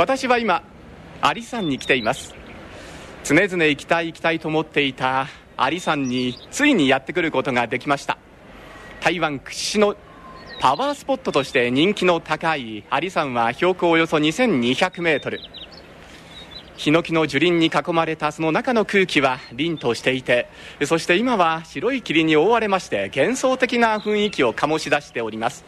私は今アリ山に来ています。常々行きたい行きたいと思っていたアリ山についにやってくることができました。台湾屈指のパワースポットとして人気の高いアリ山は標高およそ2200メートル。ヒノキの樹林に囲まれたその中の空気は凛としていてそして今は白い霧に覆われまして幻想的な雰囲気を醸し出しております。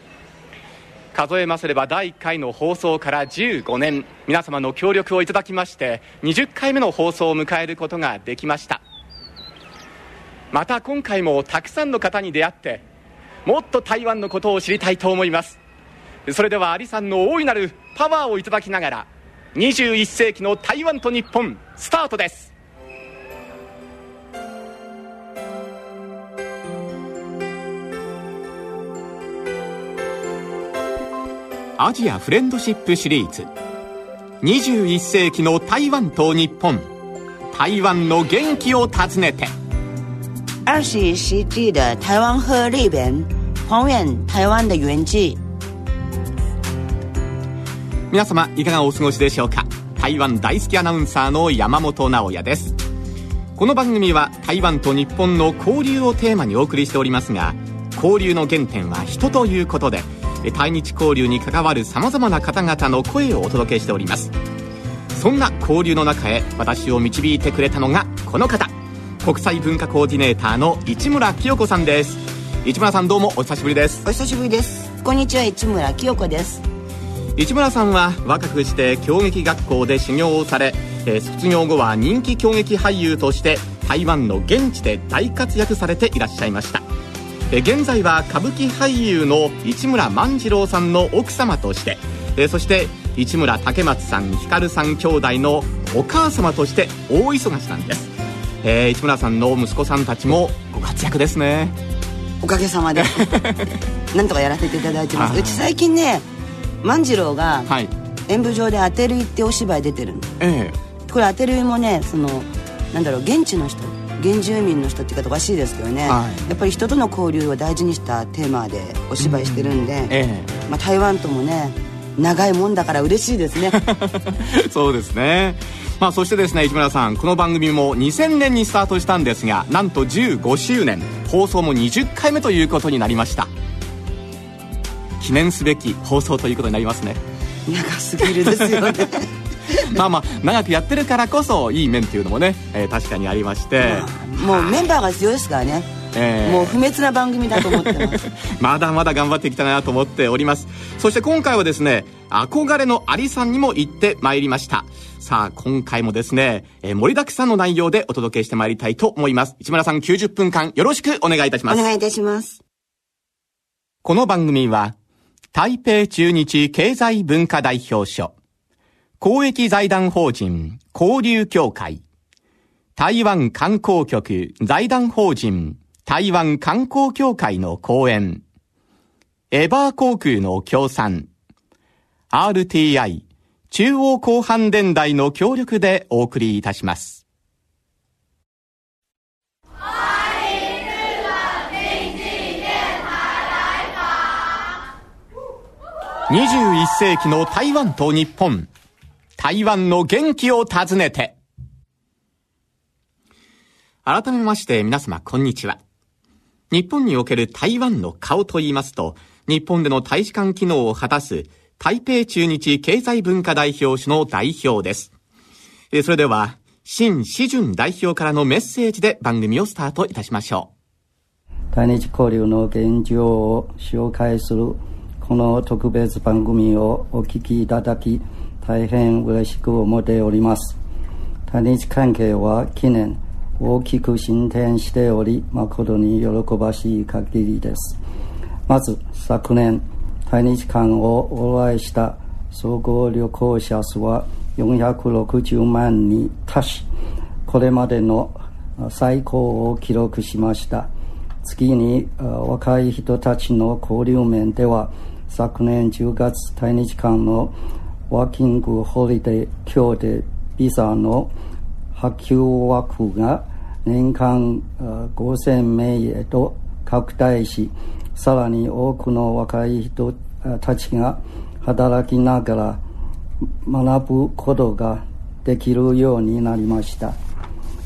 数えますれば第1回の放送から15年。皆様の協力をいただきまして20回目の放送を迎えることができました。また今回もたくさんの方に出会ってもっと台湾のことを知りたいと思います。それではアリさんの大いなるパワーをいただきながら21世紀の台湾と日本スタートです。アジアフレンドシップシリーズ。21世紀の台湾と日本。台湾の元気を訪ねて。二十一世纪的台湾和日本还原台湾的原迹。皆様いかがお過ごしでしょうか？台湾大好きアナウンサーの山本直也です。この番組は台湾と日本の交流をテーマにお送りしておりますが交流の原点は人ということで対日交流に関わるさまざまな方々の声をお届けしております。そんな交流の中へ私を導いてくれたのがこの方。国際文化コーディネーターの市村清子さんです。市村さんどうもお久しぶりです。お久しぶりです。こんにちは市村清子です。市村さんは若くして京劇学校で修行をされ、えー、卒業後は人気京劇俳優として台湾の現地で大活躍されていらっしゃいました現在は歌舞伎俳優の市村万次郎さんの奥様としてそして市村竹松さん光さん兄弟のお母様として大忙しなんです、えー、市村さんの息子さんたちもご活躍ですね。おかげさまで。なんとかやらせていただいてます。うち最近ね万次郎が演舞場で当てるいってお芝居出てるんで、ええ、これ当てるいもねそのなんだろう現地の人原住民の人っていうかおかしいですけどね、はい、やっぱり人との交流を大事にしたテーマでお芝居してるんで、うん。ええ、まあ、台湾ともね長いもんだから嬉しいですね。そうですね。まあ、そしてですね市村さんこの番組も2000年にスタートしたんですがなんと15周年。放送も20回目ということになりました。記念すべき放送ということになりますね。長すぎるですよね まあまあ長くやってるからこそいい面っていうのもね、えー、確かにありまして、もうメンバーが強いですからね。えー、もう不滅な番組だと思ってます。まだまだ頑張っていきたいなと思っております。そして今回はですね憧れのアリさんにも行ってまいりました。さあ今回もですね、えー、盛りだくさんの内容でお届けしてまいりたいと思います。市村さん90分間よろしくお願いいたします。お願いいたします。この番組は台北中日経済文化代表所公益財団法人交流協会。台湾観光局財団法人台湾観光協会の講演。エバー航空の協賛。RTI 中央広範電台の協力でお送りいたします。21世紀の台湾と日本。台湾の元気を訪ねて。改めまして皆様こんにちは。日本における台湾の顔と言いますと、日本での大使館機能を果たす台北中日経済文化代表種の代表です。それでは、新志順代表からのメッセージで番組をスタートいたしましょう。対日交流の現状を紹介するこの特別番組をお聞きいただき、大変嬉しく思っております。対日関係は近年大きく進展しており、誠に喜ばしい限りです。まず、昨年、対日間を往来した総合旅行者数は460万に達し、これまでの最高を記録しました。次に、若い人たちの交流面では、昨年10月対日間のワーキングホリデー今日でビザの発給枠が年間5000名へと拡大し、さらに多くの若い人たちが働きながら学ぶことができるようになりました。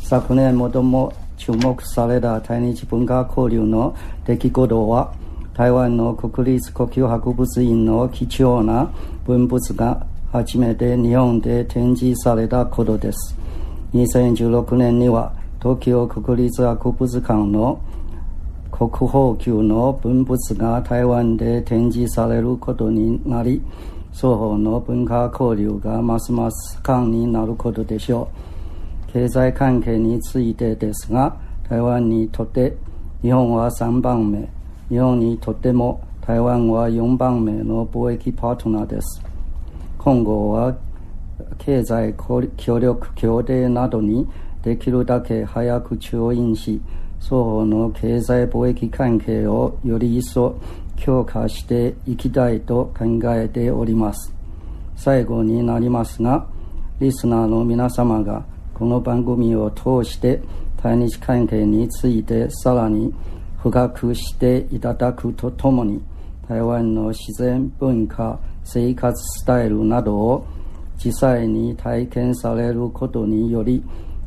昨年最も注目された対日文化交流の出来事は台湾の国立呼吸博物院の貴重な文物が初めて日本で展示されたことです。2016年には東京国立博物館の国宝級の文物が台湾で展示されることになり双方の文化交流がますます盛んになることでしょう。経済関係についてですが台湾にとって日本は3番目。日本にとっても台湾は4番目の貿易パートナーです。今後は経済協力協定などにできるだけ早く調印し双方の経済貿易関係をより一層強化していきたいと考えております。最後になりますがリスナーの皆様がこの番組を通して対日関係についてさらに深くしていただくとともに台湾の自然文化生活スタイルなどを実際に体験されることにより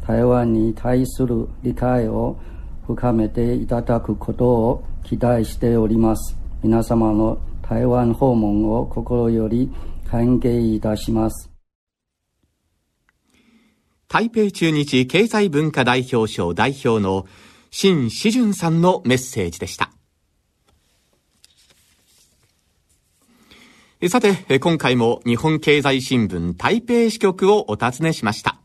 台湾に対する理解を深めていただくことを期待しております皆様の台湾訪問を心より歓迎いたします台北中日経済文化代表賞代表の新志順さんのメッセージでした。さて、今回も日本経済新聞台北支局をお尋ねしました。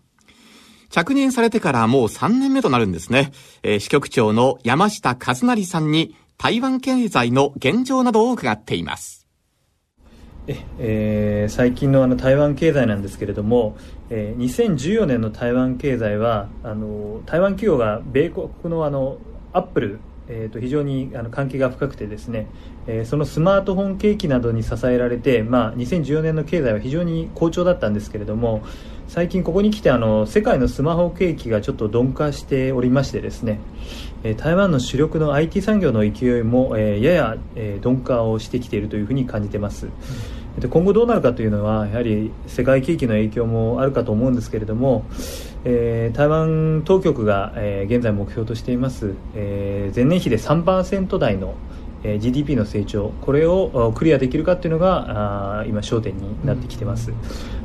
着任されてからもう3年目となるんですね。支局長の山下和成さんに台湾経済の現状などを伺っています。えー、最近のあの台湾経済なんですけれども、えー、2014年の台湾経済はあの台湾企業が米国のあのアップル、えー、と非常にあの関係が深くてですね、えー、そのスマートフォン景気などに支えられて、まあ、2014年の経済は非常に好調だったんですけれども最近ここに来てあの世界のスマホ景気がちょっと鈍化しておりましてですね、えー、台湾の主力の IT 産業の勢いも、えー、やや、えー、鈍化をしてきているというふうに感じています。うんで今後どうなるかというのはやはり世界景気の影響もあるかと思うんですけれども、えー、台湾当局が、えー、現在目標としています、えー、前年比で3%台の、えー、GDP の成長これをクリアできるかというのがあ今焦点になってきてます、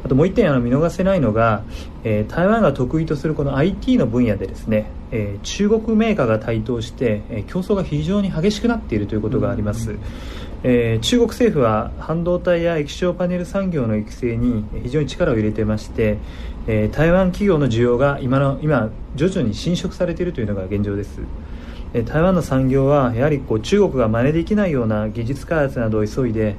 あともう1点あの見逃せないのが、えー、台湾が得意とするこの IT の分野でですね、えー、中国メーカーが台頭して、えー、競争が非常に激しくなっているということがあります、えー、中国政府は半導体や液晶パネル産業の育成に非常に力を入れていまして、えー、台湾企業の需要が今の今徐々に侵食されているというのが現状です、えー、台湾の産業はやはりこう中国が真似できないような技術開発などを急いで、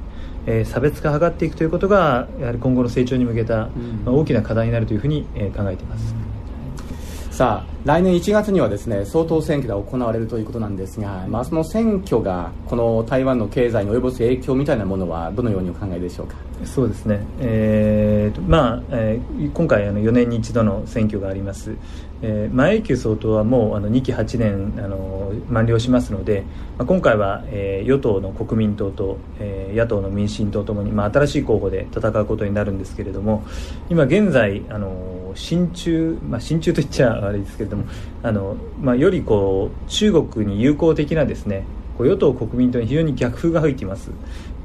えー、差別化を図っていくということがやはり今後の成長に向けた、まあ、大きな課題になるというふうに、えー、考えています、さあ来年1月にはですね総統選挙が行われるということなんですが、まあ、その選挙がこの台湾の経済に及ぼす影響みたいなものはどのようにお考えでしょうか？そうですね、えーまあえー、今回あの4年に一度の選挙があります、えー、前久総統はもうあの2期8年あの満了しますので、まあ、今回は、えー、与党の国民党と、えー、野党の民進党ともに、まあ、新しい候補で戦うことになるんですけれども今現在あの親中、まあ、親中と言っちゃ悪いですけれどもあの、まあ、よりこう中国に友好的なですね与党・国民党に非常に逆風が吹いています、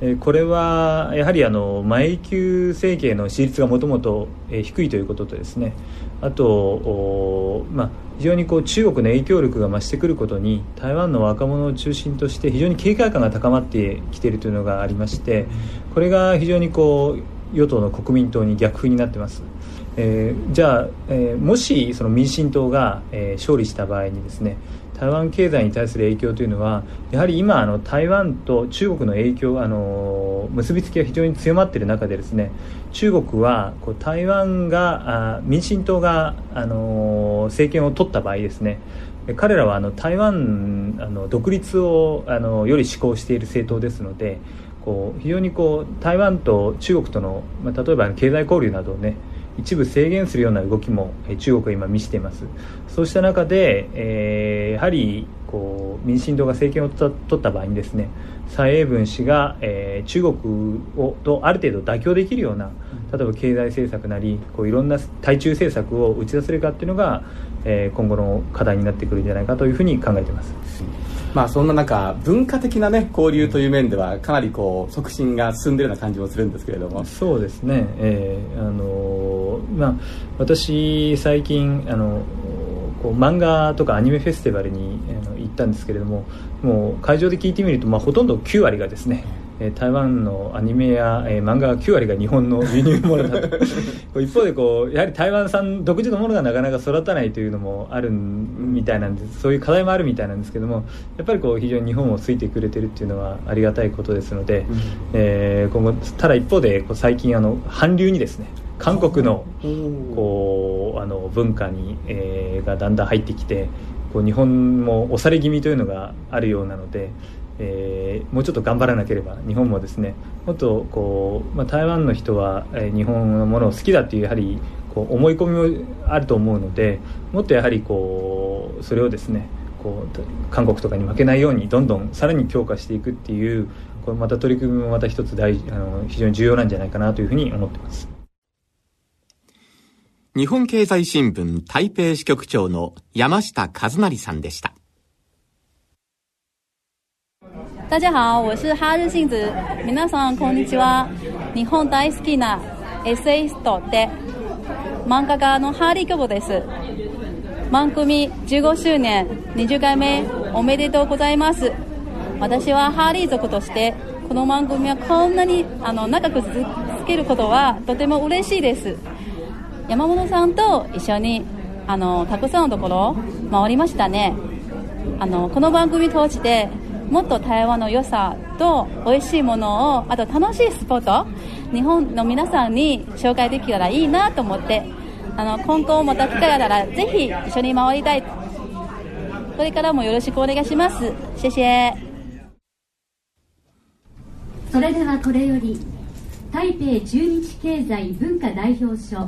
えこれはやはりあの前級政権の支持率がもともと低いということとですねあと、まあ、非常にこう中国の影響力が増してくることに台湾の若者を中心として非常に警戒感が高まってきているというのがありましてこれが非常にこう与党の国民党に逆風になっています。えー、じゃあ、えー、もしその民進党が、えー、勝利した場合にですね台湾経済に対する影響というのはやはり今あの台湾と中国の影響あの結びつきが非常に強まっている中でですね中国はこう台湾があ民進党があの政権を取った場合ですね彼らはあの台湾あの独立をあのより志向している政党ですのでこう非常にこう台湾と中国との、まあ、例えば経済交流などをね一部制限するような動きも中国は今見せています。そうした中で、えー、やはりこう民進党が政権を取った場合にですね蔡英文氏が、えー、中国をとある程度妥協できるような例えば経済政策なりこういろんな対中政策を打ち出せるかっていうのが、えー、今後の課題になってくるんじゃないかというふうに考えています。まあ、そんな中文化的な、ね、交流という面ではかなりこう促進が進んでいるような感じもするんですけれども。そうですね、えーあのまあ、私、最近あのこう漫画とかアニメフェスティバルにあの行ったんですけれどももう会場で聞いてみると、まあ、ほとんど9割がですねえ台湾のアニメや、えー、漫画は9割が日本の輸入物だと 一方でこうやはり台湾産独自のものがなかなか育たないというのもあるみたいなんですそういう課題もあるみたいなんですけどもやっぱりこう非常に日本をついてくれてるっていうのはありがたいことですので、うん、えー、今後ただ一方でこう最近あの韓流にですね韓国のこうあの文化に、えー、がだんだん入ってきてこう日本も押され気味というのがあるようなので。えー、もうちょっと頑張らなければ日本もですねもっとこう、まあ、台湾の人は、えー、日本のものを好きだっていうやはりこう思い込みもあると思うのでもっとやはりこうそれをですねこう韓国とかに負けないようにどんどんさらに強化していくっていうこれまた取り組みもまた一つ大あの非常に重要なんじゃないかなというふうに思ってます。日本経済新聞台北支局長の山下和成さんでした。大家好，我是哈日幸子。皆さんこんにちは。日本大好きなエッセイストで漫画家のハーリーキョボです。番組15周年20回目おめでとうございます。私はハーリー族としてこの番組はこんなにあの長く続けることはとても嬉しいです。山本さんと一緒にあのたくさんのところ回りましたね。あのこの番組通してもっと台湾の良さと美味しいものをあと楽しいスポット日本の皆さんに紹介できたらいいなと思ってあの今後また機会があったらぜひ一緒に回りたい。これからもよろしくお願いします。謝謝それではこれより台北中日経済文化代表所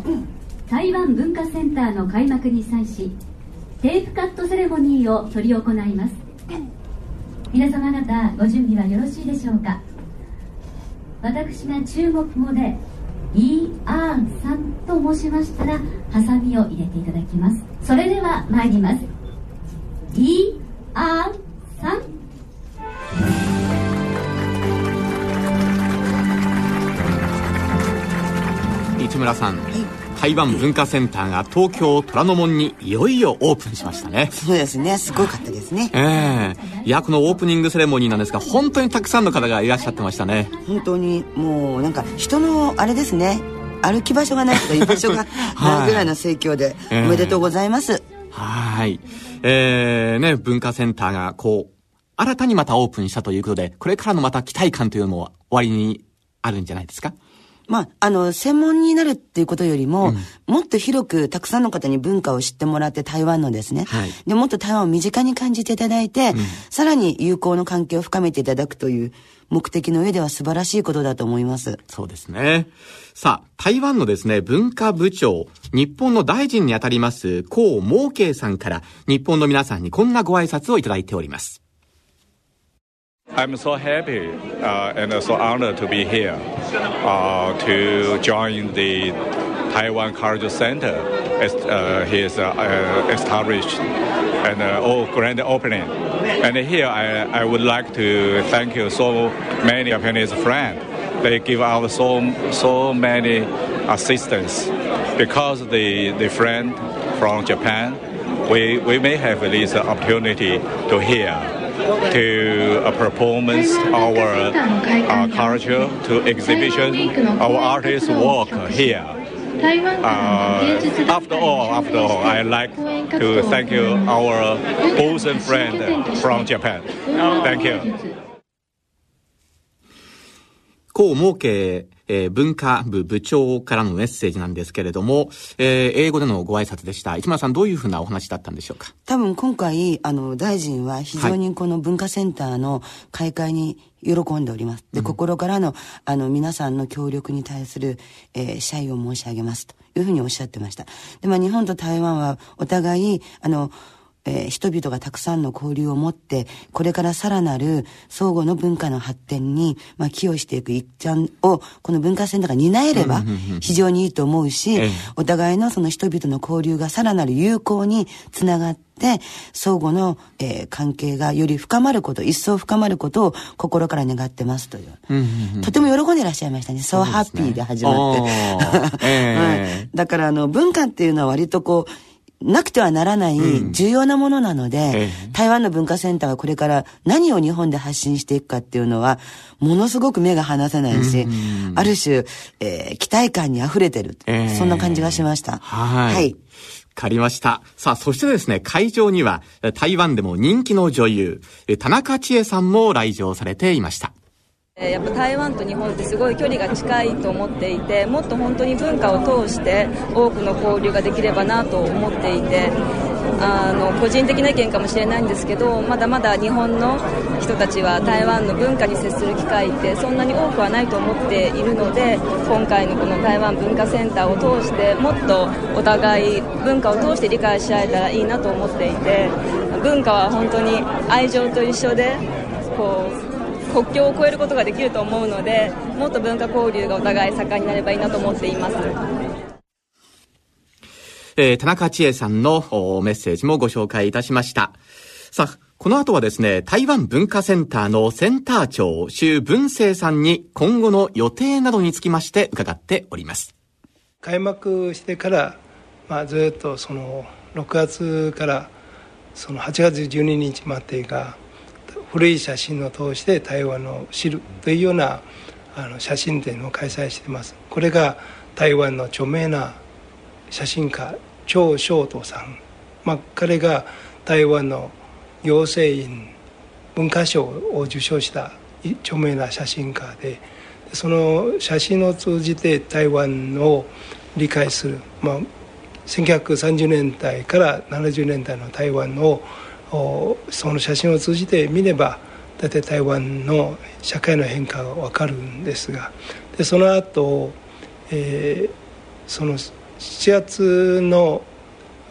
台湾文化センターの開幕に際しテープカットセレモニーを執り行います。皆様方ご準備はよろしいでしょうか？私が中国語で「イーアーンさん」と申しましたらハサミを入れていただきます。それでは参ります。イーアーンさん。市村さん、はい台湾文化センターが東京虎ノ門にいよいよオープンしましたね。そうですね。すごかったですね。ええ。ー、いやこのオープニングセレモニーなんですが本当にたくさんの方がいらっしゃってましたね。本当にもうなんか人のあれですね。歩き場所がないとか居場所がない。ぐらいの盛況で、は い、おめでとうございます、えー、はい。えー、ね文化センターがこう新たにまたオープンしたということでこれからのまた期待感というのも終わりにあるんじゃないですか？まあ、あの、専門になるっていうことよりも、うん、もっと広くたくさんの方に文化を知ってもらって台湾のですね、はい、で、もっと台湾を身近に感じていただいて、うん、さらに友好の関係を深めていただくという目的の上では素晴らしいことだと思います。そうですね。さあ、台湾のですね、文化部長、日本の大臣にあたります、江猛慶さんから、日本の皆さんにこんなご挨拶をいただいております。I'm so happy uh, and so honored to be here uh, to join the Taiwan Culture Center as uh, his uh, uh, established and uh, grand opening. And here I, I would like to thank you so many Japanese friends. They give out so so many assistance because the the friend from Japan, we we may have this opportunity to hear to a performance, our uh, culture, to exhibition, our artists' work here. Uh, after all, after all, I like to thank you, our bosom friend from Japan. Thank you. 高儲けえー、文化部部長からのメッセージなんですけれども、えー、英語でのご挨拶でした。市村さん、どういうふうなお話だったんでしょうか？多分今回、あの、大臣は非常にこの文化センターの開会に喜んでおります。で、心からの、あの、皆さんの協力に対する、えー、謝意を申し上げますというふうにおっしゃってました。で、まあ、日本と台湾はお互い、あの、えー、人々がたくさんの交流を持って、これからさらなる相互の文化の発展に、まあ、寄与していく一端を、この文化センターが担えれば、非常にいいと思うし、お互いのその人々の交流がさらなる友好につながって、相互の、えー、関係がより深まること、一層深まることを心から願ってますという。とても喜んでいらっしゃいましたね。そうハッピーで始まって。えー、だからあの、文化っていうのは割とこう、なくてはならない重要なものなので、うん、台湾の文化センターはこれから何を日本で発信していくかっていうのは、ものすごく目が離せないし、うん、ある種、えー、期待感に溢れてる、えー、そんな感じがしました。はい。はい。わかりました。さあ、そしてですね、会場には、台湾でも人気の女優、田中千恵さんも来場されていました。やっぱ台湾と日本ってすごい距離が近いと思っていてもっと本当に文化を通して多くの交流ができればなと思っていてあの個人的な意見かもしれないんですけどまだまだ日本の人たちは台湾の文化に接する機会ってそんなに多くはないと思っているので今回のこの台湾文化センターを通してもっとお互い文化を通して理解し合えたらいいなと思っていて文化は本当に愛情と一緒でこう国境を越えることができると思うのでもっと文化交流がお互い盛んになればいいなと思っています。えー、田中千恵さんのメッセージもご紹介いたしました。さあ、この後はですね、台湾文化センターのセンター長、周文生さんに今後の予定などにつきまして伺っております。開幕してから、まあ、ずっとその6月からその8月12日までが古い写真を通して台湾を知るというようなあの写真展を開催しています。これが台湾の著名な写真家張翔斗さん、まあ、彼が台湾の行政院文化賞を受賞した著名な写真家でその写真を通じて台湾を理解する、まあ、1930年代から70年代の台湾をその写真を通じて見れば大体台湾の社会の変化が分かるんですがでその後、えー、その7月の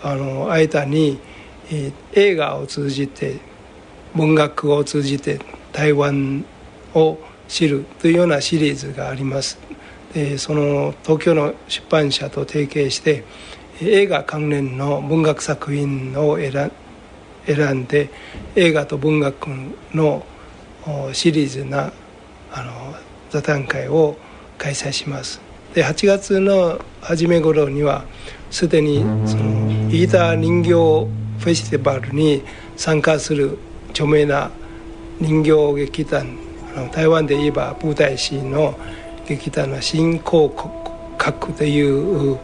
あの間に、えー、映画を通じて文学を通じて台湾を知るというようなシリーズがあります。でその東京の出版社と提携して映画関連の文学作品を選選んで映画と文学のシリーズなあの座談会を開催します。で8月の初め頃にはすでにその飯田人形フェスティバルに参加する著名な人形劇団あの台湾で言えば舞台師の劇団の新興閣という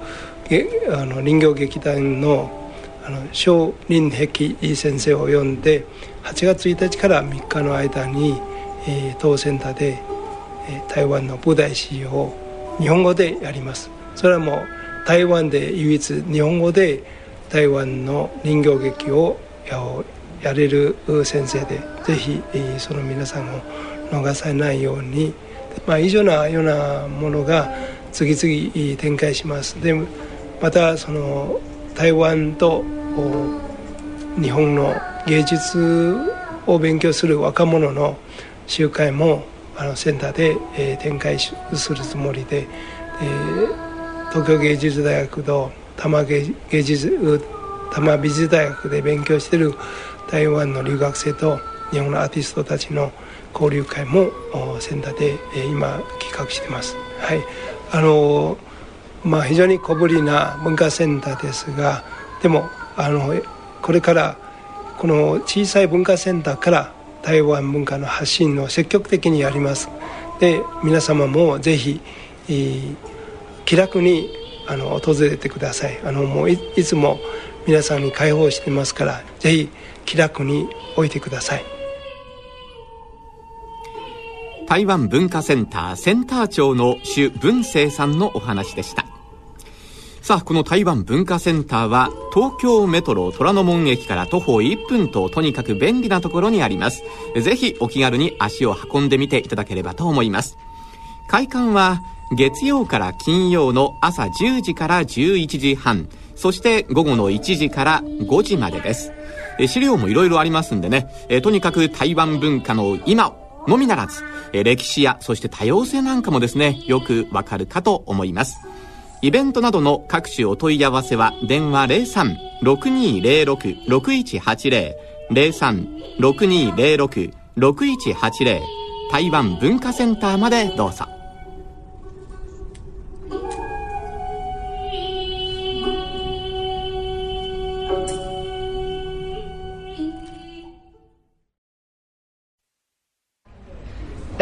あの人形劇団のあの小林壁先生を呼んで8月1日から3日の間に、えー、当センターで、えー、台湾の舞台史を日本語でやります。それはもう台湾で唯一日本語で台湾の人形劇をやれる先生でぜひ、えー、その皆さんを逃さないように、まあ、以上なようなものが次々展開します。でまたその台湾と日本の芸術を勉強する若者の集会もあのセンターで、えー、展開するつもりで、え、東京芸術大学と多摩芸芸術多摩美術大学で勉強している台湾の留学生と日本のアーティストたちの交流会もセンターで、えー、今企画してます。はいあのまあ、非常に小ぶりな文化センターですがでもあのこれからこの小さい文化センターから台湾文化の発信を積極的にやります。で皆様もぜひ、えー、気楽にあの訪れてください。あのもういつも皆さんに開放してますからぜひ気楽に置いてください。台湾文化センターセンター長の朱文生さんのお話でした。さあこの台湾文化センターは東京メトロ虎ノ門駅から徒歩1分ととにかく便利なところにあります。ぜひお気軽に足を運んでみていただければと思います。開館は月曜から金曜の朝10時から11時半。そして午後の1時から5時までです。資料もいろいろありますんでね。とにかく台湾文化の今のみならず歴史やそして多様性なんかもですねよくわかるかと思います。イベントなどの各種お問い合わせは電話03-6206-6180 03-6206-6180台湾文化センターまでどうぞ。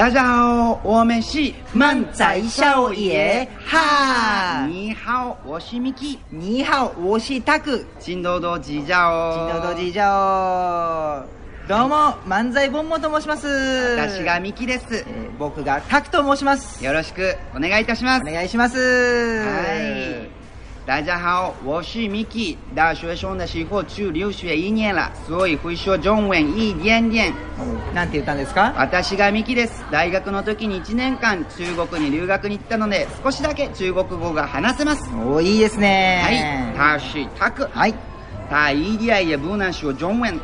大家好，我们是漫仔少爷哈。你好，我是 Miki。你好，我是タク。金多多指教。金多多指教。どうも、漫才本モと申します。私がミキです、えー、僕がタクと申します。よろしくお願いいたします。お願いします。はい。大家好，我是 Miki。大学生的时候去留学一年了，所以会说中文一点点。なんて言ったんですか？私がミキです。大学の時に1年間中国に留学に行ったので、少しだけ中国語が話せます。おいいですね。はい。他是タク。はい。他一点也不能说中文。うん、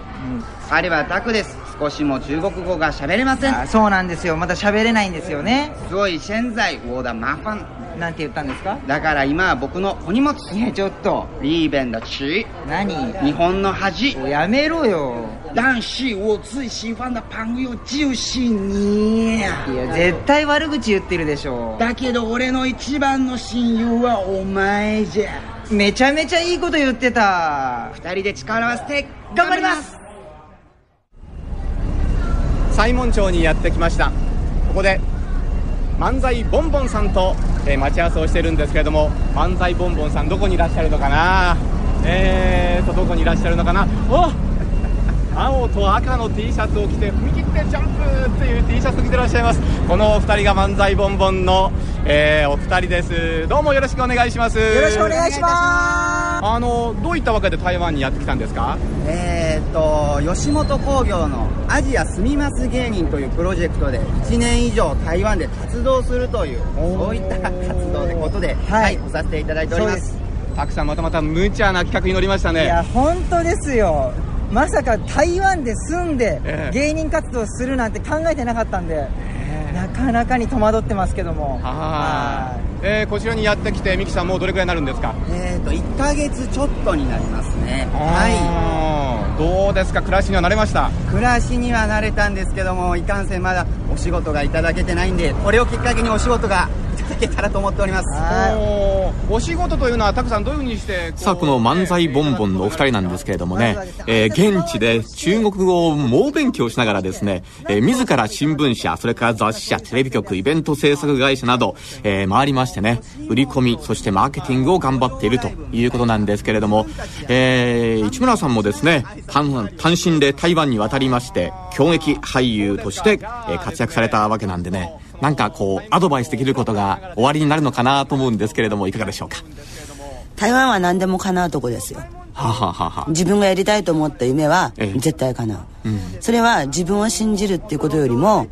彼はタクです。少しも中国語が喋れません。そうなんですよ。まだ喋れないんですよね。所以現在我的麻烦。なんて言ったんですか？だから今は僕のお荷物。いやちょっと。リーベンだし何？日本の恥。やめろよ。但是我最喜欢的朋友就是你いや絶対悪口言ってるでしょ。だけど俺の一番の親友はお前じゃ。めちゃめちゃいいこと言ってた。二人で力を合わせて頑張ります西門町にやってきました。ここで漫才ボンボンさんと、えー、待ち合わせをしてるんですけれども漫才ボンボンさんどこにいらっしゃるのかな？えーとどこにいらっしゃるのかな？お青と赤の T シャツを着て踏み切ってジャンプっていう T シャツを着てらっしゃいます。このお二人が漫才ボンボンの、えー、お二人です。どうもよろしくお願いします。よろしくお願いします。あのどういったわけで台湾にやってきたんですか？えーと吉本興業のアジア住みます芸人というプロジェクトで1年以上台湾で活動するというそういった活動でことで、はい、はい、させていただいております。たくさんまたまた無茶な企画に乗りましたね。いや本当ですよまさか台湾で住んで芸人活動するなんて考えてなかったんで、えー、なかなかに戸惑ってますけども。はい、えー、こちらにやってきてミキさんもうどれくらいになるんですか？えっ、ー、と1か月ちょっとになりますね。はい。どうですか？暮らしには慣れました？暮らしには慣れたんですけどもいかんせんまだお仕事がいただけてないんでこれをきっかけにお仕事がただけたらと思っております。お仕事というのはたくさんどういうふうにしてさあこの漫才ボンボンのお二人なんですけれどもね、えー、現地で中国語を猛勉強しながらですね、えー、自ら新聞社それから雑誌社テレビ局イベント制作会社など、えー、回りましてね売り込みそしてマーケティングを頑張っているということなんですけれども、えー、市村さんもですね単単身で台湾に渡りまして狂撃俳優として、え活躍されたわけなんでねなんかこうアドバイスできることが終わりになるのかなと思うんですけれどもいかがでしょうか？台湾は何でも叶うとこですよ。ははは自分がやりたいと思った夢は絶対叶う、ええうん、それは自分を信じるっていうことよりも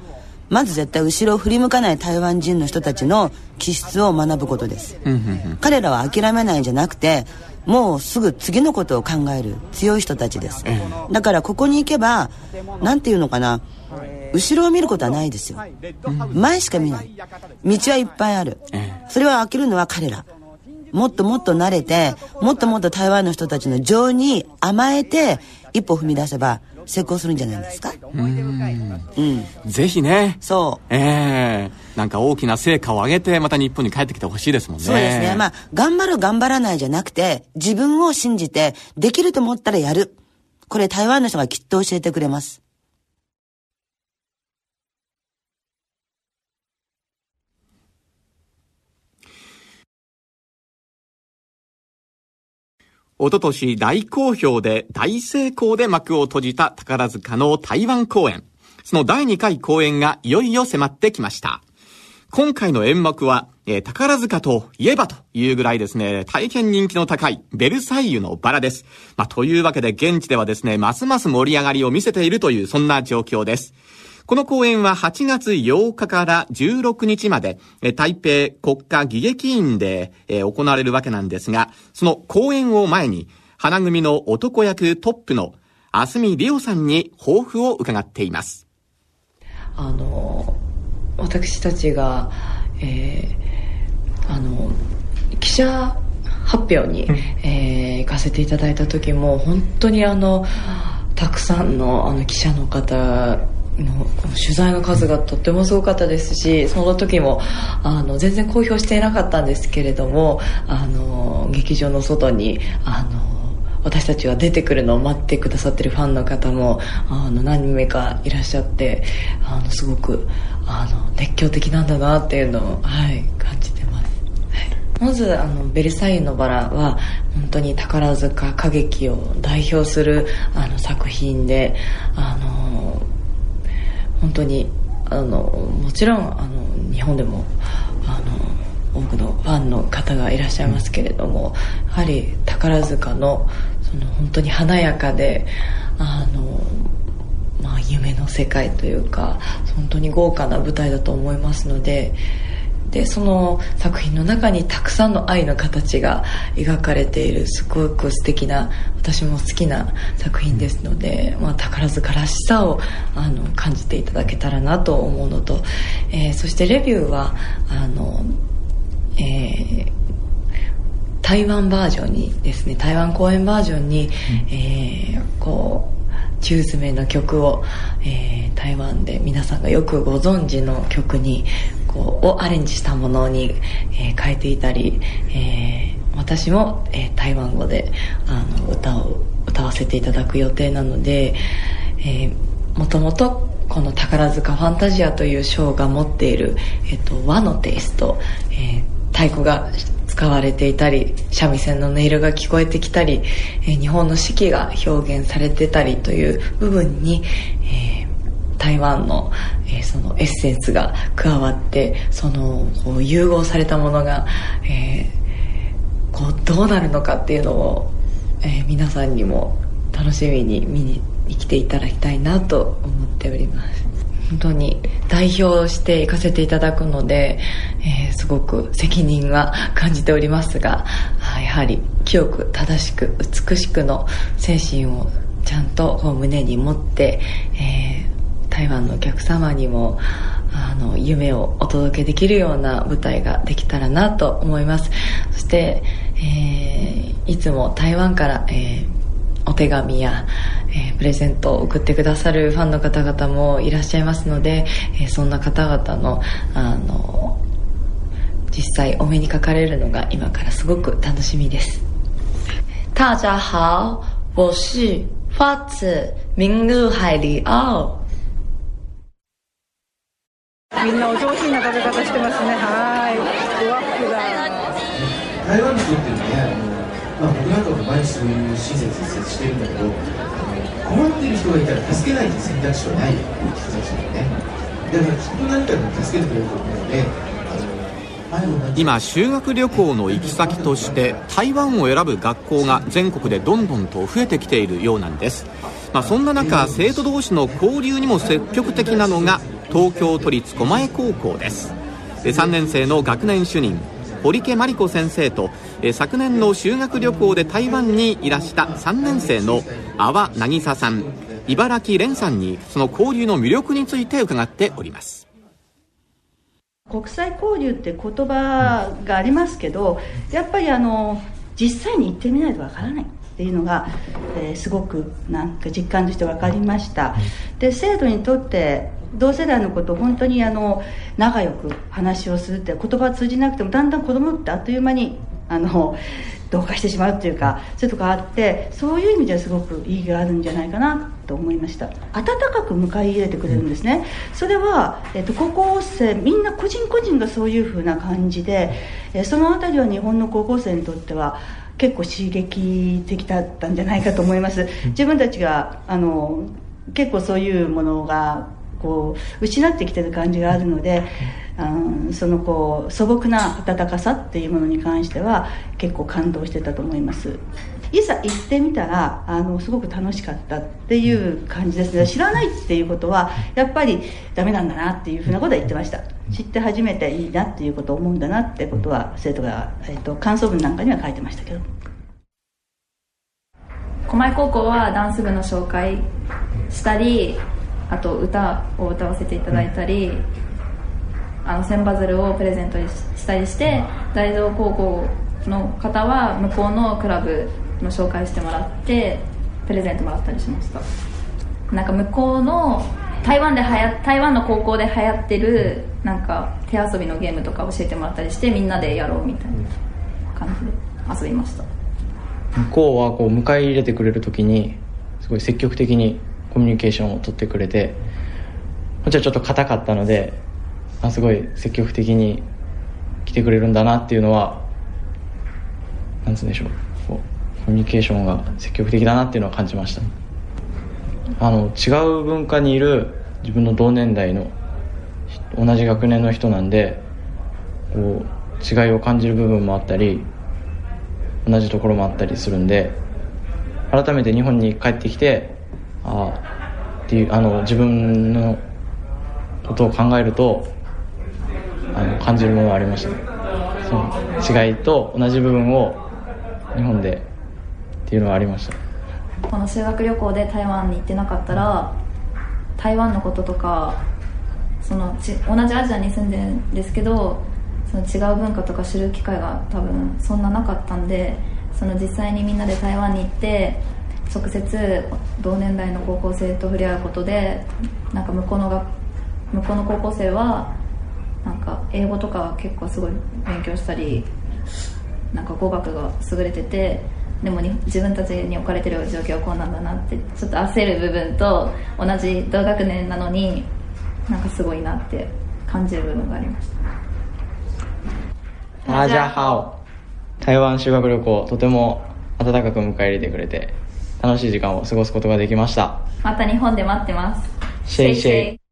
まず絶対後ろを振り向かない台湾人の人たちの気質を学ぶことです、うんうんうん、彼らは諦めないんじゃなくてもうすぐ次のことを考える強い人たちです、ええ、だからここに行けば何て言うのかな後ろを見ることはないですよ、前しか見ない。道はいっぱいある、それを開けるのは彼ら。もっともっと慣れてもっともっと台湾の人たちの情に甘えて一歩踏み出せば成功するんじゃないですか？うん、うん、ぜひね。そう。ええ。ー、なんか大きな成果を上げてまた日本に帰ってきてほしいですもんね。そうですね。まあ頑張る頑張らないじゃなくて自分を信じてできると思ったらやる。これ台湾の人がきっと教えてくれますおととし大好評で大成功で幕を閉じた宝塚の台湾公演。その第2回公演がいよいよ迫ってきました。今回の演目は、えー、宝塚といえばというぐらいですね、大変人気の高いベルサイユのバラです。まあ、というわけで現地ではですね、ますます盛り上がりを見せているというそんな状況です。この公演は8月8日から16日まで、台北国家義劇院で行われるわけなんですが、その公演を前に、花組の男役トップのあすみりおさんに抱負を伺っています。あの、私たちが、えー、あの、記者発表に、うん、えー、行かせていただいた時も本当にあのたくさんのあの記者の方の取材の数がとってもすごかったですしその時もあの全然公表していなかったんですけれどもあの劇場の外にあの私たちが出てくるのを待ってくださってるファンの方もあの何名かいらっしゃってあのすごくあの熱狂的なんだなっていうのを、はい、感じてます。はいまずあの「ベルサイユのバラ」は本当に宝塚歌劇を代表するあの作品であの本当にあのもちろんあの日本でもあの多くのファンの方がいらっしゃいますけれどもやはり宝塚のその本当に華やかであの、まあ、夢の世界というか本当に豪華な舞台だと思いますので。でその作品の中にたくさんの愛の形が描かれているすごく素敵な私も好きな作品ですので、まあ、宝塚らしさをあの感じていただけたらなと思うのと、えー、そしてレビューはあの、えー、台湾バージョンにですね台湾公演バージョンに、えー、こう中詰めの曲を、えー、台湾で皆さんがよくご存知の曲にこうをアレンジしたものに、えー、変えていたり、えー、私も、えー、台湾語であの歌を歌わせていただく予定なので、えー、もともとこの宝塚ファンタジアというショーが持っている、えっと、和のテイスト、えー、太鼓が使われていたり三味線の音色が聞こえてきたり、えー、日本の四季が表現されてたりという部分に、えー台湾の,、えー、そのエッセンスが加わってそのこう融合されたものが、えー、こうどうなるのかっていうのを、え、皆さんにも楽しみに見に来ていただきたいなと思っております。本当に代表して行かせていただくので、えー、すごく責任は感じておりますがやはり清く正しく美しくの精神をちゃんと胸に持って、えー台湾のお客様にもあの夢をお届けできるような舞台ができたらなと思います。そして、えー、いつも台湾から、えー、お手紙や、えー、プレゼントを送ってくださるファンの方々もいらっしゃいますので、えー、そんな方々のあの実際お目にかかれるのが今からすごく楽しみです。大家好我是花子明日海里奥。みんなお上品な食べ方してますね。はい。ふわふわ。台湾の人っていうのはねまあ、僕なんかも毎日そういう親切してるんだけど困ってる人がいたら助けないという選択肢はない。人たちねだからきっと何かで助けてくれると思うので今修学旅行の行き先として台湾を選ぶ学校が全国でどんどんと増えてきているようなんです、まあ、そんな中生徒同士の交流にも積極的なのが東京都立狛江高校です。3年生の学年主任堀家真理子先生とえ昨年の修学旅行で台湾にいらした3年生の阿波渚さん茨城蓮さんにその交流の魅力について伺っております。国際交流って言葉がありますけどやっぱりあの実際に行ってみないとわからないっていうのが、えー、すごくなんか実感として分かりました。で生徒にとって同世代のこと本当にあの仲良く話をするって言葉通じなくてもだんだん子供ってあっという間にあの同化してしまうっていうかそういうとこあってそういう意味ではすごく意義があるんじゃないかなと思いました。温かく迎え入れてくれるんですね。それは、えっと、高校生みんな個人個人がそういうふうな感じで、えその辺りは日本の高校生にとっては結構刺激的だったんじゃないかと思います。自分たちがあの結構そういうものがこう失ってきてる感じがあるので、うん、そのこう素朴な温かさっていうものに関しては結構感動してたと思います。いざ行ってみたらあのすごく楽しかったっていう感じですね。知らないっていうことはやっぱりダメなんだなっていうふうなことは言ってました。知って初めていいなっていうことを思うんだなってことは生徒が、えーと、と感想文なんかには書いてましたけど。狛江高校はダンス部の紹介したりあと歌を歌わせていただいたり、あの千羽鶴をプレゼントしたりして大道高校の方は向こうのクラブの紹介してもらってプレゼントもらったりしました。なんか向こうの台湾ではや台湾の高校で流行ってるなんか手遊びのゲームとか教えてもらったりしてみんなでやろうみたいな感じで遊びました。向こうはこう迎え入れてくれる時にすごい積極的にコミュニケーションを取ってくれてもちろんちょっと硬かったのであすごい積極的に来てくれるんだなっていうのはなんつうんでしょう。うコミュニケーションが積極的だなっていうのは感じました。あの違う文化にいる自分の同年代の同じ学年の人なんでこう違いを感じる部分もあったり同じところもあったりするんで改めて日本に帰ってきてあっていうあの自分のことを考えるとあの感じるものがありました。その違いと同じ部分を日本でっていうのはありました。この修学旅行で台湾に行ってなかったら台湾のこととかそのち同じアジアに住んでるんですけどその違う文化とか知る機会が多分そんななかったんでその実際にみんなで台湾に行って直接同年代の高校生と触れ合うことでなんか向こうのが向こうの高校生はなんか英語とか結構すごい勉強したりなんか語学が優れててでも自分たちに置かれてる状況はこうなんだなってちょっと焦る部分と同じ同学年なのになんかすごいなって感じる部分がありました。大家好台湾修学旅行とても温かく迎え入れてくれて。楽しい時間を過ごすことができました。また日本で待ってます。シェイシェイ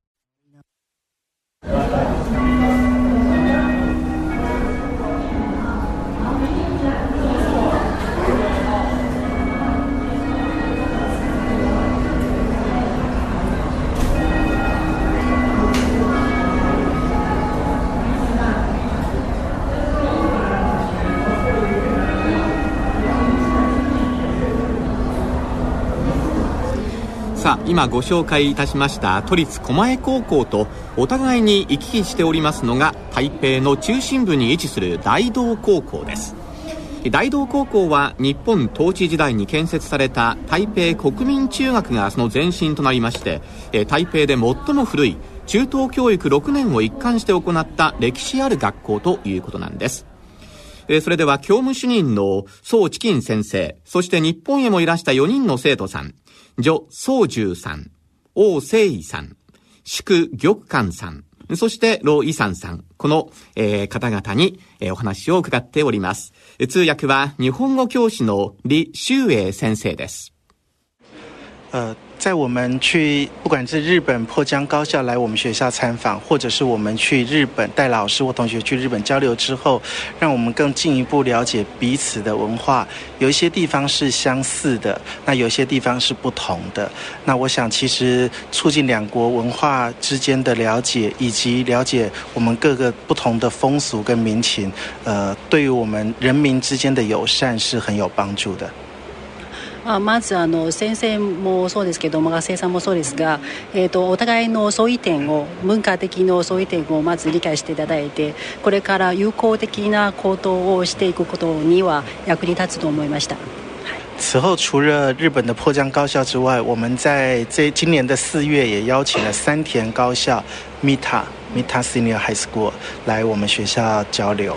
今ご紹介いたしました都立狛江高校とお互いに行き来しておりますのが台北の中心部に位置する大道高校です。大道高校は日本統治時代に建設された台北国民中学がその前身となりまして台北で最も古い中等教育6年を一貫して行った歴史ある学校ということなんです。それでは教務主任の宋チキン先生、そして日本へもいらした4人の生徒さん、女宗獣さん、王誠意さん、祝玉官さん、そして老遺産さん、この、えー、方々に、えー、お話を伺っております。通訳は日本語教師の李修英先生です。呃在我们去不管是日本破江高校来我们学校参访，或者是我们去日本带老师或同学去日本交流之后，让我们更进一步了解彼此的文化。有一些地方是相似的，那有些地方是不同的。那我想，其实促进两国文化之间的了解，以及了解我们各个不同的风俗跟民情，呃，对于我们人民之间的友善是很有帮助的。あまずあの先生もそうですけども学生さんもそうですが、えーと、お互いの相違点を文化的の相違点をまず理解していただいてこれから有効的な行動をしていくことには役に立つと思いました。此后，除了日本的破江高校之外，我们在这今年的四月也邀请了三田高校 Mita Mita Senior High School 来我们学校交流。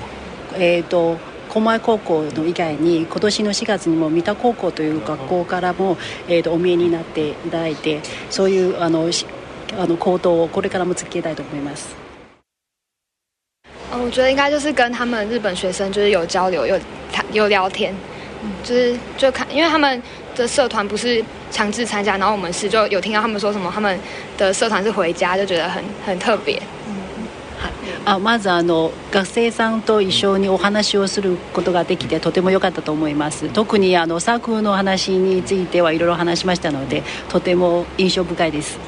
えっ、と狛江高校の以外に今年の4月にも三田高校という学校からも、えーと、お見えになっていただいてそういうあのあの行動をこれからも続けたいと思います。我觉得应该就是跟他们日本学生就是有交流，有有聊天，就是就看，因为他们的社团不是强制参加，然后我们是就有听到他们说什么他们的社团是回家，就觉得很很特别。はい。あまずあの学生さんと一緒にお話をすることができてとても良かったと思います。特にあのサークルの話についてはいろいろ話しましたのでとても印象深いです。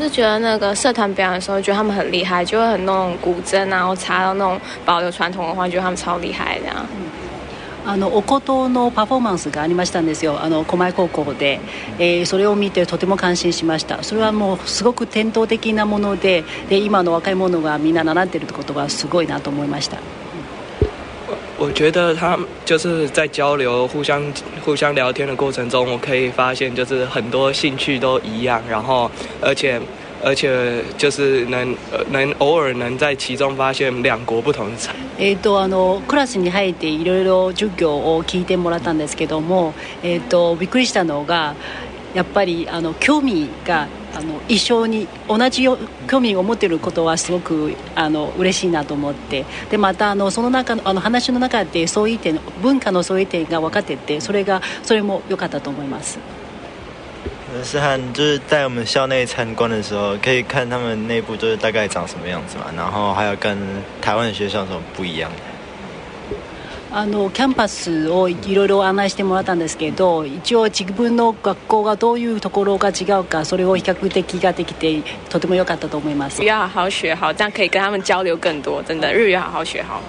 是觉得那个社团表演的时候，觉得他们很厉害，就会很那种古筝啊，然后插到那种保留传统文化，觉得他们超厉害这样。あのお琴のパフォーマンスがありましたんですよ。あの狛江高校で、えー、それを見てとても感心しました。それはもうすごく伝統的なものでで今の若い者がみんな習っていることがすごいなと思いました。我觉得他就是在交流、互相互相聊天的过程中，我可以发现，就是很多兴趣都一样，然后而且而且就是能能偶尔能在其中发现两国不同的差。えっ、とあのクラスに入っていろいろ授業を聞いてもらったんですけども、えっ、とびっくりしたのがやっぱりあの興味があの一緒に同じ興味を持っていることはすごくあの嬉しいなと思ってでまたあのその中のあの話の中でそういう点文化のそういう点が分かっててそれがそれも良かったと思います。是和就是在我们校内参观的时候，可以看他们内部就是大概长什么样子嘛，然后还有跟台湾的学校有什么不一样あのキャンパスをいろいろ案内してもらったんですけど一応自分の学校がどういうところが違うかそれを比較的ができてとても良かったと思います要好好学好这样可以跟他们交流更多真的日语好好学好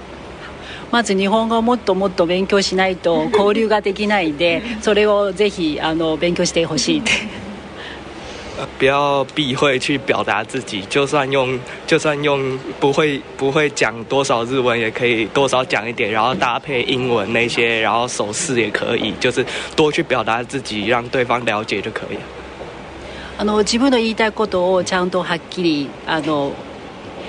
まず日本語をもっともっと勉強しないと交流ができないでそれをぜひあの勉強してほしいって不要避讳去表达自己，就算用就算用不会不会讲多少日文，也可以多少讲一点，然后搭配英文那些，然后手势也可以，就是多去表达自己，让对方了解就可以。あの自分の言いたいことをちゃんとはっきりあの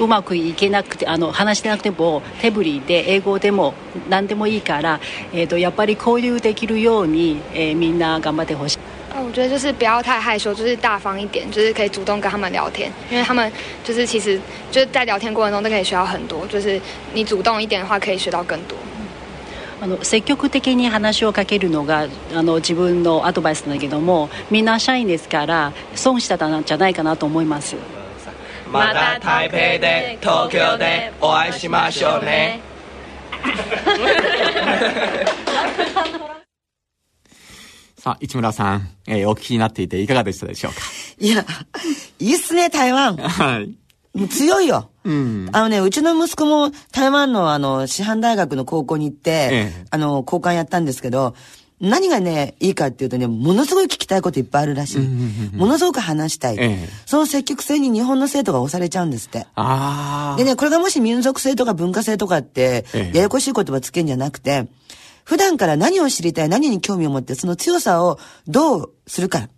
うまくいけなくてあの話してなくても手振りで英語でも何でもいいから、えーと、やっぱり交流できるように、えー、みんな頑張ってほしい。我觉得就是不要太害羞，就是大方一点，就是可以主动跟他们聊天，因为他们就是其实就是在聊天过程中都可以学到很多，就是你主动一点的话可以学到更多。あの積極的に話をかけるのがあの自分のアドバイスなんだけどもみんな社員ですから損したんじゃないかなと思います。また台北で東京でお会いしましょうね さあ、市村さん、えー、お聞きになっていていかがでしたでしょうか？いや、いいっすね、台湾。はい。もう強いよ。うん。あのね、うちの息子も台湾のあの、師範大学の高校に行って、ええ、あの、交換やったんですけど、何がね、いいかっていうとね、ものすごい聞きたいこといっぱいあるらしい。ものすごく話したい。ええ、その積極性に日本の生徒が押されちゃうんですって。でね、これがもし民族性とか文化性とかって、ややこしい言葉つけんじゃなくて、普段から何を知りたい、何に興味を持って、その強さをどうするか。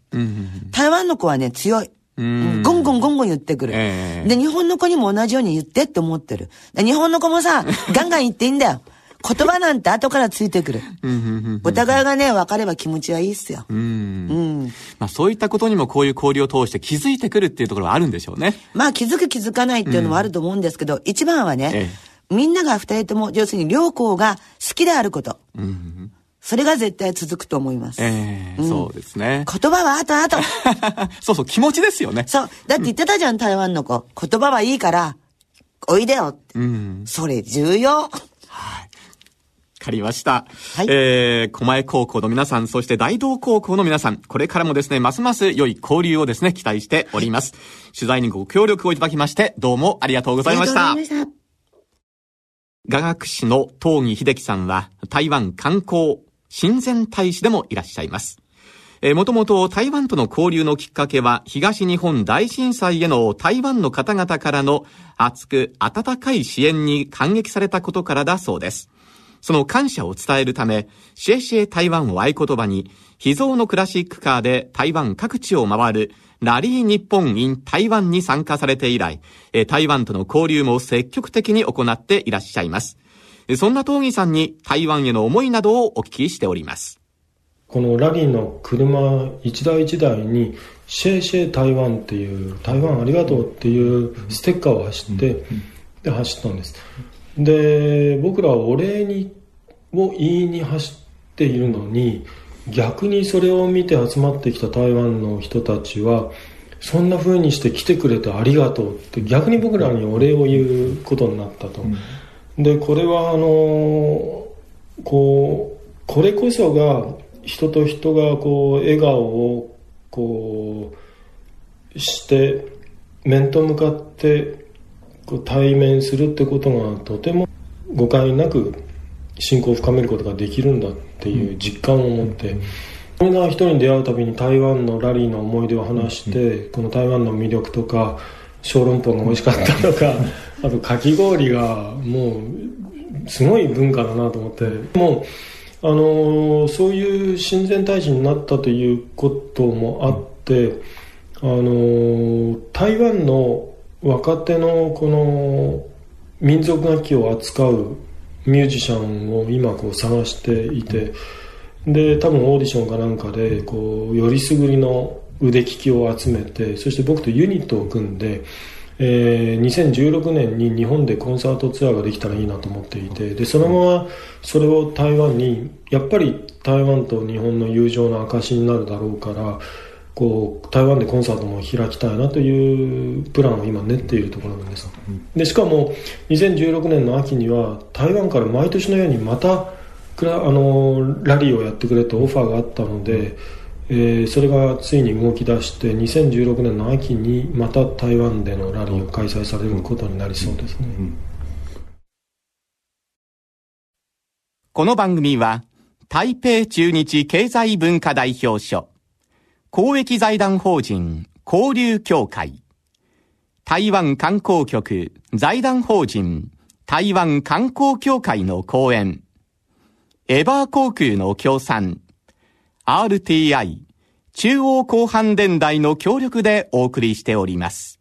台湾の子はね、強い。ゴンゴンゴンゴン言ってくる、えー、で、日本の子にも同じように言ってって思ってる。日本の子もさ、ガンガン言っていいんだよ。言葉なんて後からついてくる。お互いがね、分かれば気持ちはいいっすよ。うん。うん。まあそういったことにもこういう交流を通して気づいてくるっていうところはあるんでしょうね。まあ気づく気づかないっていうのもあると思うんですけど、うん、一番はね、ええ、みんなが二人とも、要するに両校が好きであること。うんそれが絶対続くと思います。ええーうん、そうですね。言葉は後々。そうそう、気持ちですよね。そう。だって言ってたじゃん、台湾の子。言葉はいいから、おいでよって。うん、それ重要。かりました。はい。えー、狛江高校の皆さん、そして大道高校の皆さん、これからもですね、ますます良い交流をですね、期待しております。はい、取材にご協力をいただきまして、どうもありがとうございました。ありがとうございました。雅楽師の東義秀樹さんは、台湾観光親善大使でもいらっしゃいます。えー、もともと台湾との交流のきっかけは東日本大震災への台湾の方々からの熱く温かい支援に感激されたことからだそうです。その感謝を伝えるため、シエシエ台湾を合言葉に、秘蔵のクラシックカーで台湾各地を回るラリー日本 in 台湾に参加されて以来、台湾との交流も積極的に行っていらっしゃいます。そんな東義さんに台湾への思いなどをお聞きしております。このラリーの車一台一台にシェイシェイ台湾っていう台湾ありがとうっていうステッカーを走って、で走ったんですで僕らはお礼にを言いに走っているのに逆にそれを見て集まってきた台湾の人たちはそんな風にして来てくれてありがとうって逆に僕らにお礼を言うことになったと、うん、でこれはあのこうこれこそが人と人がこう笑顔をこうして面と向かって対面するってことがとても誤解なく信仰を深めることができるんだっていう実感を持って、これが人に出会うたびに台湾のラリーの思い出を話して、この台湾の魅力とか小籠包が美味しかったとかあとかき氷がもうすごい文化だなと思ってもうあのそういう親善大使になったということもあってあの台湾の若手のこの民族楽器を扱うミュージシャンを今こう探していて、で多分オーディションかなんかでこうよりすぐりの腕利きを集めてそして僕とユニットを組んで、えー、2016年に日本でコンサートツアーができたらいいなと思っていてでそのままそれを台湾にやっぱり台湾と日本の友情の証になるだろうからこう台湾でコンサートも開きたいなというプランを今練っているところなんです、でしかも2016年の秋には台湾から毎年のようにまたあのラリーをやってくれとオファーがあったので、えー、それがついに動き出して2016年の秋にまた台湾でのラリーを開催されることになりそうですね、この番組は台北中日経済文化代表所公益財団法人交流協会。台湾観光局財団法人台湾観光協会の講演エバー航空の協賛。RTI 中央広範電台の協力でお送りしております。